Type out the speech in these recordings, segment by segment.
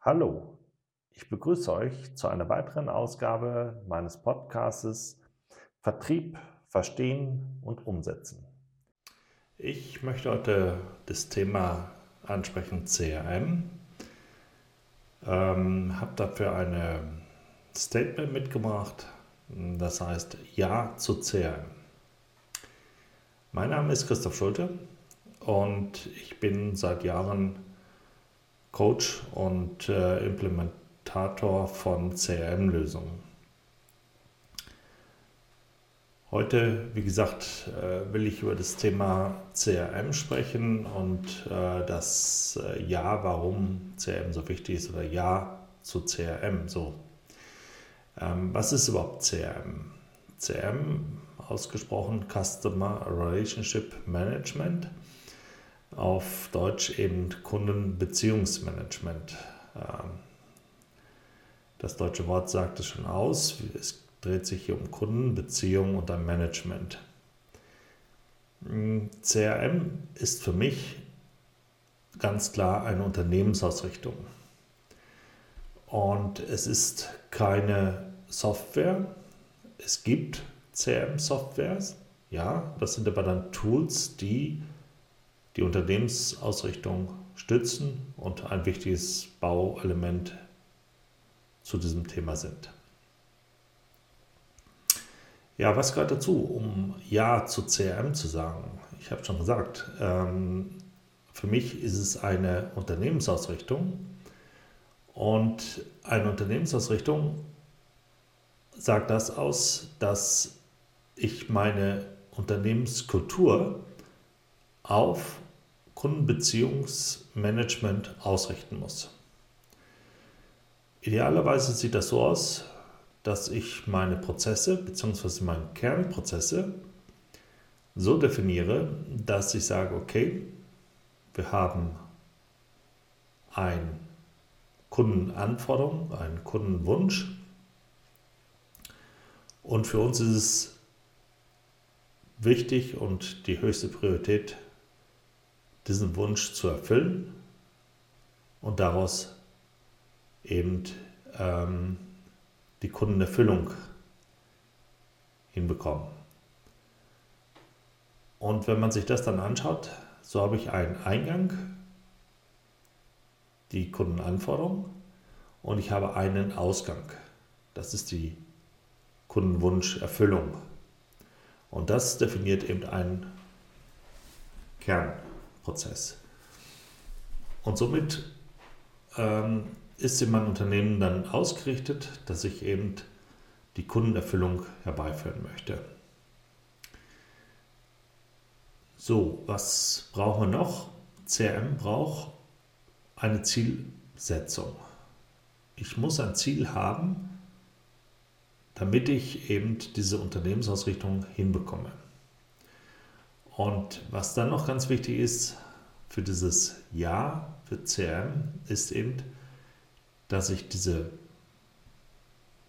Hallo, ich begrüße euch zu einer weiteren Ausgabe meines Podcastes Vertrieb, Verstehen und Umsetzen. Ich möchte heute das Thema ansprechen CRM. Ähm, habe dafür ein Statement mitgebracht, das heißt Ja zu CRM. Mein Name ist Christoph Schulte und ich bin seit Jahren Coach und äh, Implementator von CRM-Lösungen. Heute, wie gesagt, äh, will ich über das Thema CRM sprechen und äh, das äh, Ja, warum CRM so wichtig ist oder Ja zu CRM. So, ähm, was ist überhaupt CRM? CRM, ausgesprochen Customer Relationship Management, auf Deutsch eben Kundenbeziehungsmanagement. Ähm, das deutsche Wort sagt es schon aus. Es dreht sich hier um Kundenbeziehung und ein Management. CRM ist für mich ganz klar eine Unternehmensausrichtung. Und es ist keine Software. Es gibt CRM-Softwares, ja, das sind aber dann Tools, die die Unternehmensausrichtung stützen und ein wichtiges Bauelement zu diesem Thema sind. Ja, was gehört dazu, um Ja zu CRM zu sagen? Ich habe schon gesagt, ähm, für mich ist es eine Unternehmensausrichtung und eine Unternehmensausrichtung sagt das aus, dass ich meine Unternehmenskultur auf Kundenbeziehungsmanagement ausrichten muss. Idealerweise sieht das so aus, dass ich meine Prozesse bzw. meine Kernprozesse so definiere, dass ich sage, okay, wir haben eine Kundenanforderung, einen Kundenwunsch und für uns ist es wichtig und die höchste Priorität, diesen Wunsch zu erfüllen und daraus eben ähm, die Kundenerfüllung hinbekommen. Und wenn man sich das dann anschaut, so habe ich einen Eingang, die Kundenanforderung, und ich habe einen Ausgang. Das ist die Kundenwunscherfüllung. Und das definiert eben einen Kernprozess. Und somit ähm, ist in meinem Unternehmen dann ausgerichtet, dass ich eben die Kundenerfüllung herbeiführen möchte. So, was brauchen wir noch? CRM braucht eine Zielsetzung. Ich muss ein Ziel haben, damit ich eben diese Unternehmensausrichtung hinbekomme. Und was dann noch ganz wichtig ist für dieses Ja für CRM, ist eben, dass ich diese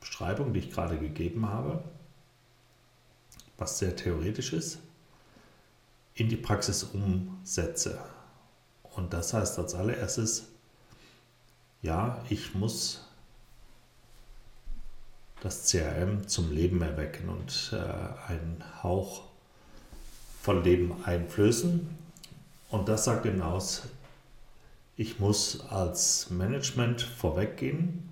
Beschreibung, die ich gerade gegeben habe, was sehr theoretisch ist, in die Praxis umsetze. Und das heißt als allererstes, ja, ich muss das CRM zum Leben erwecken und äh, einen Hauch von Leben einflößen. Und das sagt eben aus, ich muss als Management vorweggehen.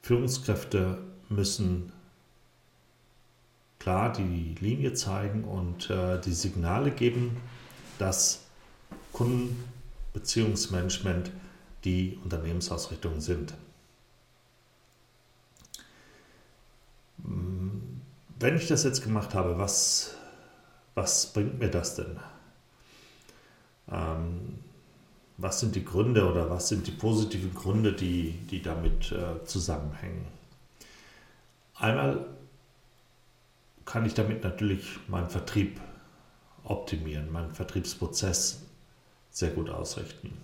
Führungskräfte müssen klar die Linie zeigen und äh, die Signale geben, dass Kundenbeziehungsmanagement die Unternehmensausrichtungen sind. Wenn ich das jetzt gemacht habe, was, was bringt mir das denn? Ähm, was sind die Gründe oder was sind die positiven Gründe, die, die damit äh, zusammenhängen? Einmal kann ich damit natürlich meinen Vertrieb optimieren, meinen Vertriebsprozess sehr gut ausrichten.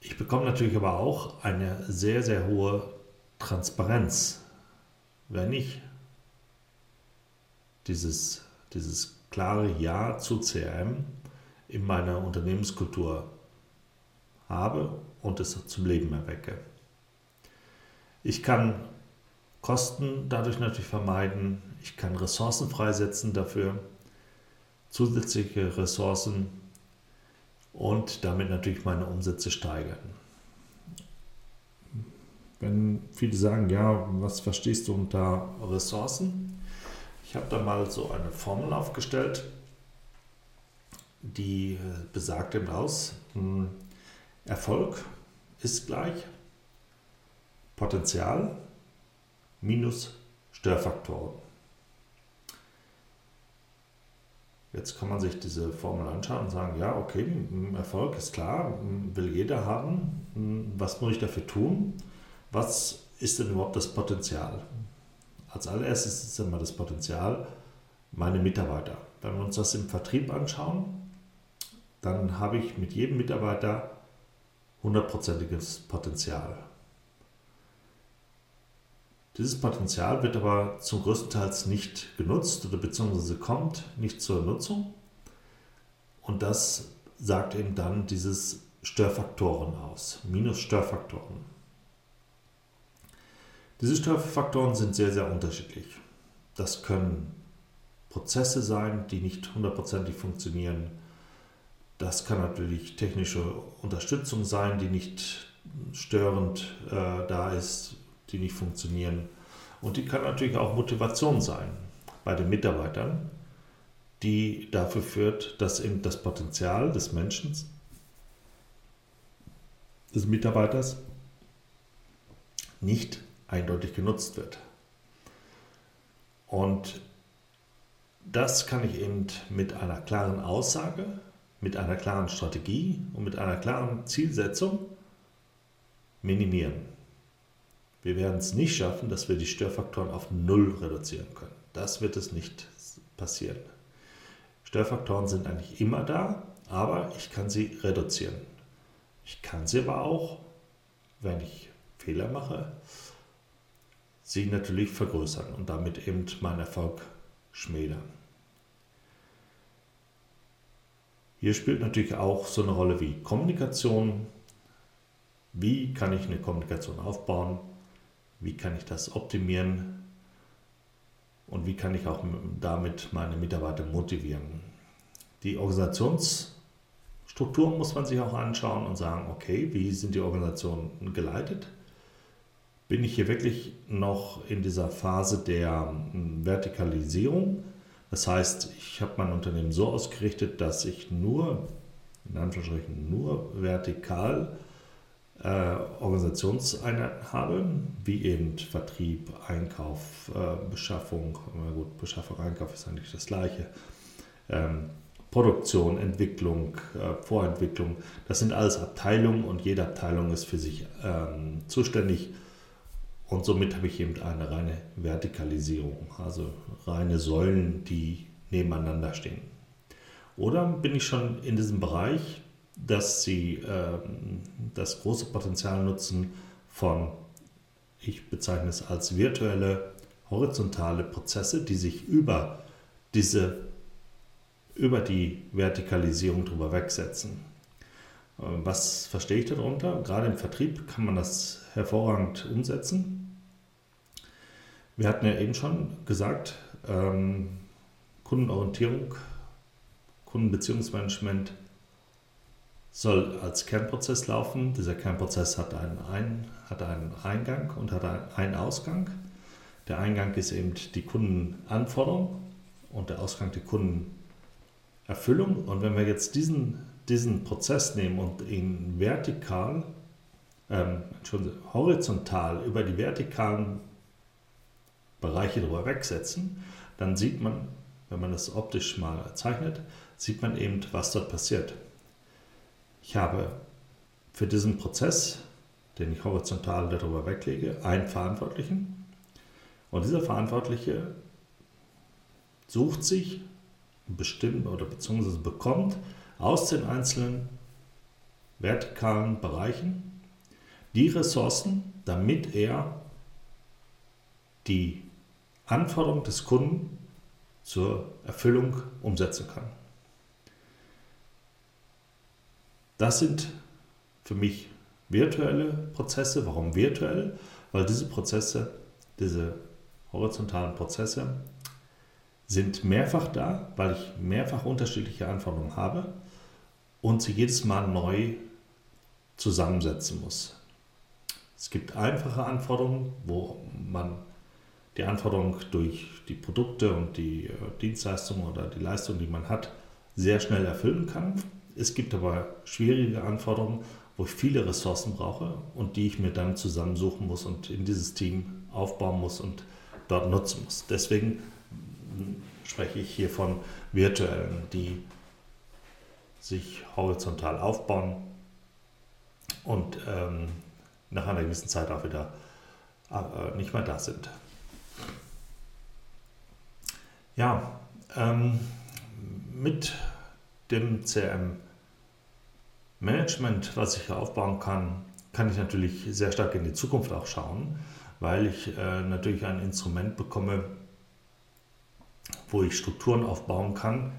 Ich bekomme natürlich aber auch eine sehr, sehr hohe Transparenz, wenn ich dieses, dieses klare Ja zu CRM in meiner Unternehmenskultur habe und es zum Leben erwecke. Ich kann Kosten dadurch natürlich vermeiden, ich kann Ressourcen freisetzen dafür, zusätzliche Ressourcen und damit natürlich meine Umsätze steigern. Wenn viele sagen, ja, was verstehst du unter Ressourcen? Ich habe da mal so eine Formel aufgestellt, die besagt eben aus, hm, Erfolg ist gleich Potenzial minus Störfaktoren. Jetzt kann man sich diese Formel anschauen und sagen, ja, okay, Erfolg ist klar, will jeder haben. Was muss ich dafür tun? Was ist denn überhaupt das Potenzial? Als allererstes ist immer das Potenzial meine Mitarbeiter. Wenn wir uns das im Vertrieb anschauen, dann habe ich mit jedem Mitarbeiter hundertprozentiges Potenzial. Dieses Potenzial wird aber zum größten Teil nicht genutzt oder beziehungsweise kommt nicht zur Nutzung. Und das sagt eben dann dieses Störfaktoren aus, minus Störfaktoren. Diese Störfaktoren sind sehr, sehr unterschiedlich. Das können Prozesse sein, die nicht hundertprozentig funktionieren. Das kann natürlich technische Unterstützung sein, die nicht störend äh, da ist, die nicht funktionieren. Und die kann natürlich auch Motivation sein bei den Mitarbeitern, die dafür führt, dass eben das Potenzial des Menschen, des Mitarbeiters, nicht eindeutig genutzt wird. Und das kann ich eben mit einer klaren Aussage, mit einer klaren Strategie und mit einer klaren Zielsetzung minimieren. Wir werden es nicht schaffen, dass wir die Störfaktoren auf Null reduzieren können. Das wird es nicht passieren. Störfaktoren sind eigentlich immer da, aber ich kann sie reduzieren. Ich kann sie aber auch, wenn ich Fehler mache, sie natürlich vergrößern und damit eben meinen Erfolg schmälern. Hier spielt natürlich auch so eine Rolle wie Kommunikation. Wie kann ich eine Kommunikation aufbauen? Wie kann ich das optimieren? Und wie kann ich auch damit meine Mitarbeiter motivieren? Die Organisationsstrukturen muss man sich auch anschauen und sagen, okay, wie sind die Organisationen geleitet? Bin ich hier wirklich noch in dieser Phase der hm, Vertikalisierung. Das heißt, ich habe mein Unternehmen so ausgerichtet, dass ich nur, in Anführungsstrichen, nur vertikal äh, Organisationseinheiten habe, wie eben Vertrieb, Einkauf, äh, Beschaffung. Na gut, Beschaffung, Einkauf ist eigentlich das gleiche. Ähm, Produktion, Entwicklung, äh, Vorentwicklung, das sind alles Abteilungen und jede Abteilung ist für sich ähm, zuständig und somit habe ich eben eine reine Vertikalisierung, also reine Säulen, die nebeneinander stehen. Oder bin ich schon in diesem Bereich, dass sie äh, das große Potenzial nutzen von, ich bezeichne es als virtuelle, horizontale Prozesse, die sich über diese über die Vertikalisierung drüber wegsetzen. Äh, was verstehe ich darunter? Gerade im Vertrieb kann man das hervorragend umsetzen. Wir hatten ja eben schon gesagt, ähm, Kundenorientierung, Kundenbeziehungsmanagement soll als Kernprozess laufen. Dieser Kernprozess hat einen, Ein, hat einen Eingang und hat einen Ausgang. Der Eingang ist eben die Kundenanforderung und der Ausgang die Kundenerfüllung. Und wenn wir jetzt diesen, diesen Prozess nehmen und ihn vertikal, ähm, horizontal über die vertikalen Bereiche drüber wegsetzen, dann sieht man, wenn man das optisch mal zeichnet, sieht man eben, was dort passiert. Ich habe für diesen Prozess, den ich horizontal darüber weglege, einen Verantwortlichen. Und dieser Verantwortliche sucht sich bestimmt oder beziehungsweise bekommt aus den einzelnen vertikalen Bereichen die Ressourcen, damit er die Anforderung des Kunden zur Erfüllung umsetzen kann. Das sind für mich virtuelle Prozesse. Warum virtuell? Weil diese Prozesse, diese horizontalen Prozesse sind mehrfach da, weil ich mehrfach unterschiedliche Anforderungen habe und sie jedes Mal neu zusammensetzen muss. Es gibt einfache Anforderungen, wo man die Anforderungen durch die Produkte und die äh, Dienstleistungen oder die Leistung, die man hat, sehr schnell erfüllen kann. Es gibt aber schwierige Anforderungen, wo ich viele Ressourcen brauche und die ich mir dann zusammensuchen muss und in dieses Team aufbauen muss und dort nutzen muss. Deswegen spreche ich hier von virtuellen, die sich horizontal aufbauen und ähm, nach einer gewissen Zeit auch wieder äh, nicht mehr da sind. Ja, ähm, mit dem CRM-Management, was ich hier aufbauen kann, kann ich natürlich sehr stark in die Zukunft auch schauen, weil ich äh, natürlich ein Instrument bekomme, wo ich Strukturen aufbauen kann.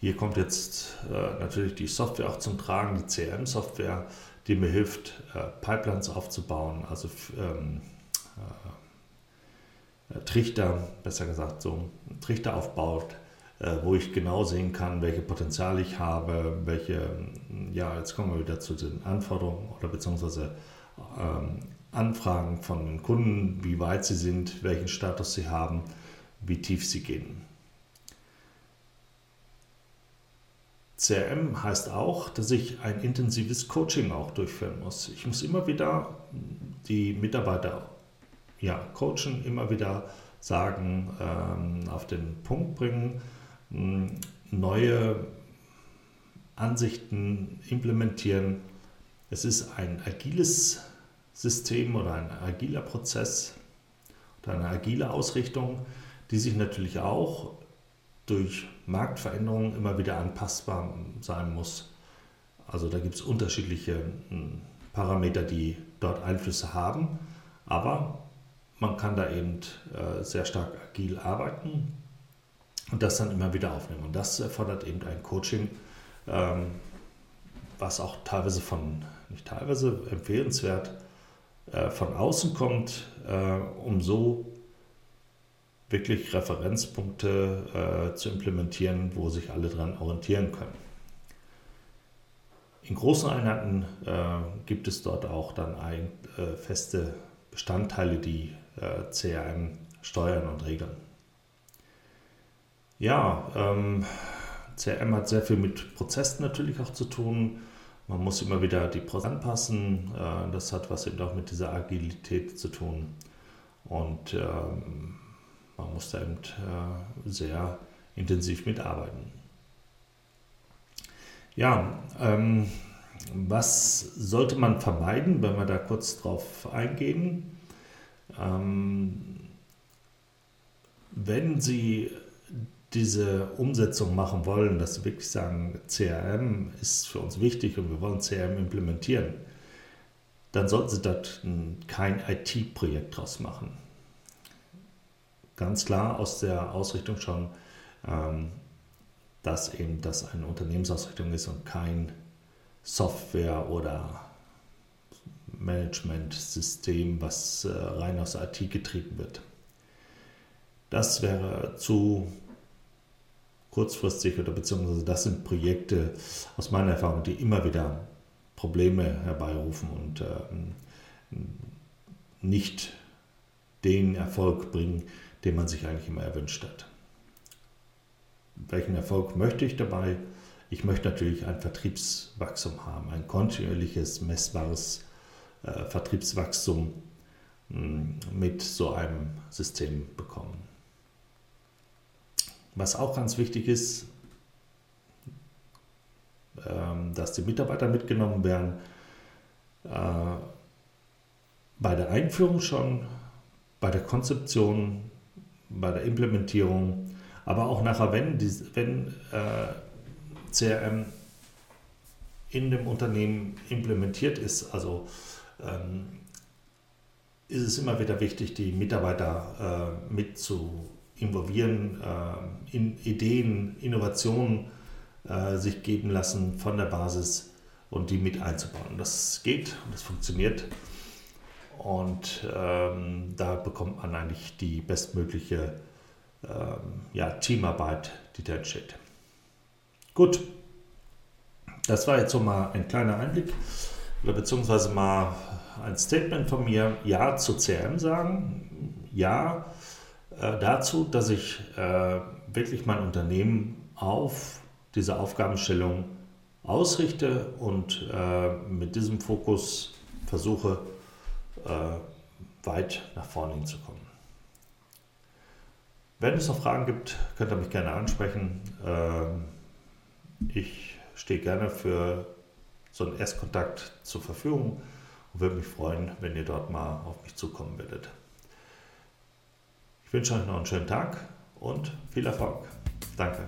Hier kommt jetzt äh, natürlich die Software auch zum Tragen, die CRM-Software, die mir hilft, äh, Pipelines aufzubauen, also ähm, äh, Trichter, besser gesagt, so Trichter aufbaut, äh, wo ich genau sehen kann, welche Potenziale ich habe, welche, ja, jetzt kommen wir wieder zu den Anforderungen oder beziehungsweise ähm, Anfragen von den Kunden, wie weit sie sind, welchen Status sie haben, wie tief sie gehen. CRM heißt auch, dass ich ein intensives Coaching auch durchführen muss. Ich muss immer wieder die Mitarbeiter ja, coachen, immer wieder sagen, ähm, auf den Punkt bringen, neue Ansichten implementieren. Es ist ein agiles System oder ein agiler Prozess oder eine agile Ausrichtung, die sich natürlich auch durch Marktveränderungen immer wieder anpassbar sein muss. Also da gibt es unterschiedliche hm, Parameter, die dort Einflüsse haben, aber man kann da eben äh, sehr stark agil arbeiten und das dann immer wieder aufnehmen. Und das erfordert eben ein Coaching, ähm, was auch teilweise von, nicht teilweise empfehlenswert, äh, von außen kommt, äh, um so wirklich Referenzpunkte zu implementieren, wo sich alle dran orientieren können. In großen Einheiten gibt es dort auch dann ein, feste Bestandteile, die äh, CRM steuern und regeln. Ja, ähm, CRM hat sehr viel mit Prozessen natürlich auch zu tun. Man muss immer wieder die Prozesse anpassen. Äh, das hat was eben auch mit dieser Agilität zu tun. Und ähm, man muss da eben äh, sehr intensiv mitarbeiten. Ja, ähm, was sollte man vermeiden, wenn wir da kurz drauf eingehen? Ähm, wenn Sie diese Umsetzung machen wollen, dass Sie wirklich sagen, CRM ist für uns wichtig und wir wollen CRM implementieren, dann sollten Sie dort kein IT-Projekt draus machen. Ganz klar aus der Ausrichtung schon, ähm, dass eben das eine Unternehmensausrichtung ist und kein Software- oder Management-System, was äh, rein aus IT getrieben wird. Das wäre zu kurzfristig oder beziehungsweise das sind Projekte aus meiner Erfahrung, die immer wieder Probleme herbeirufen und ähm, nicht den Erfolg bringen, den man sich eigentlich immer erwünscht hat. Welchen Erfolg möchte ich dabei? Ich möchte natürlich ein Vertriebswachstum haben, ein kontinuierliches, messbares äh, Vertriebswachstum mh, hm, mit so einem System bekommen. Was auch ganz wichtig ist, äh, dass die Mitarbeiter mitgenommen werden, äh, bei der Einführung schon, bei der Konzeption, bei der Implementierung, aber auch nachher, wenn, die, wenn äh, CRM in dem Unternehmen implementiert ist, also ist es immer wieder wichtig, die Mitarbeiter äh, mit zu involvieren, äh, in Ideen, Innovationen äh, sich geben lassen von der Basis, und die mit einzubauen. Das geht und das funktioniert. Und ähm, da bekommt man eigentlich die bestmögliche ähm, ja, Teamarbeit, die da entsteht. Gut, das war jetzt so mal ein kleiner Einblick oder beziehungsweise mal ein Statement von mir. Ja zu CRM sagen, ja äh, dazu, dass ich äh, wirklich mein Unternehmen auf diese Aufgabenstellung ausrichte und äh, mit diesem Fokus versuche, äh, weit nach vorne hinzukommen. Wenn es noch Fragen gibt, könnt ihr mich gerne ansprechen. Ähm, ich stehe gerne für so einen Erstkontakt zur Verfügung und würde mich freuen, wenn ihr dort mal auf mich zukommen würdet. Ich wünsche euch noch einen schönen Tag und viel Erfolg. Danke.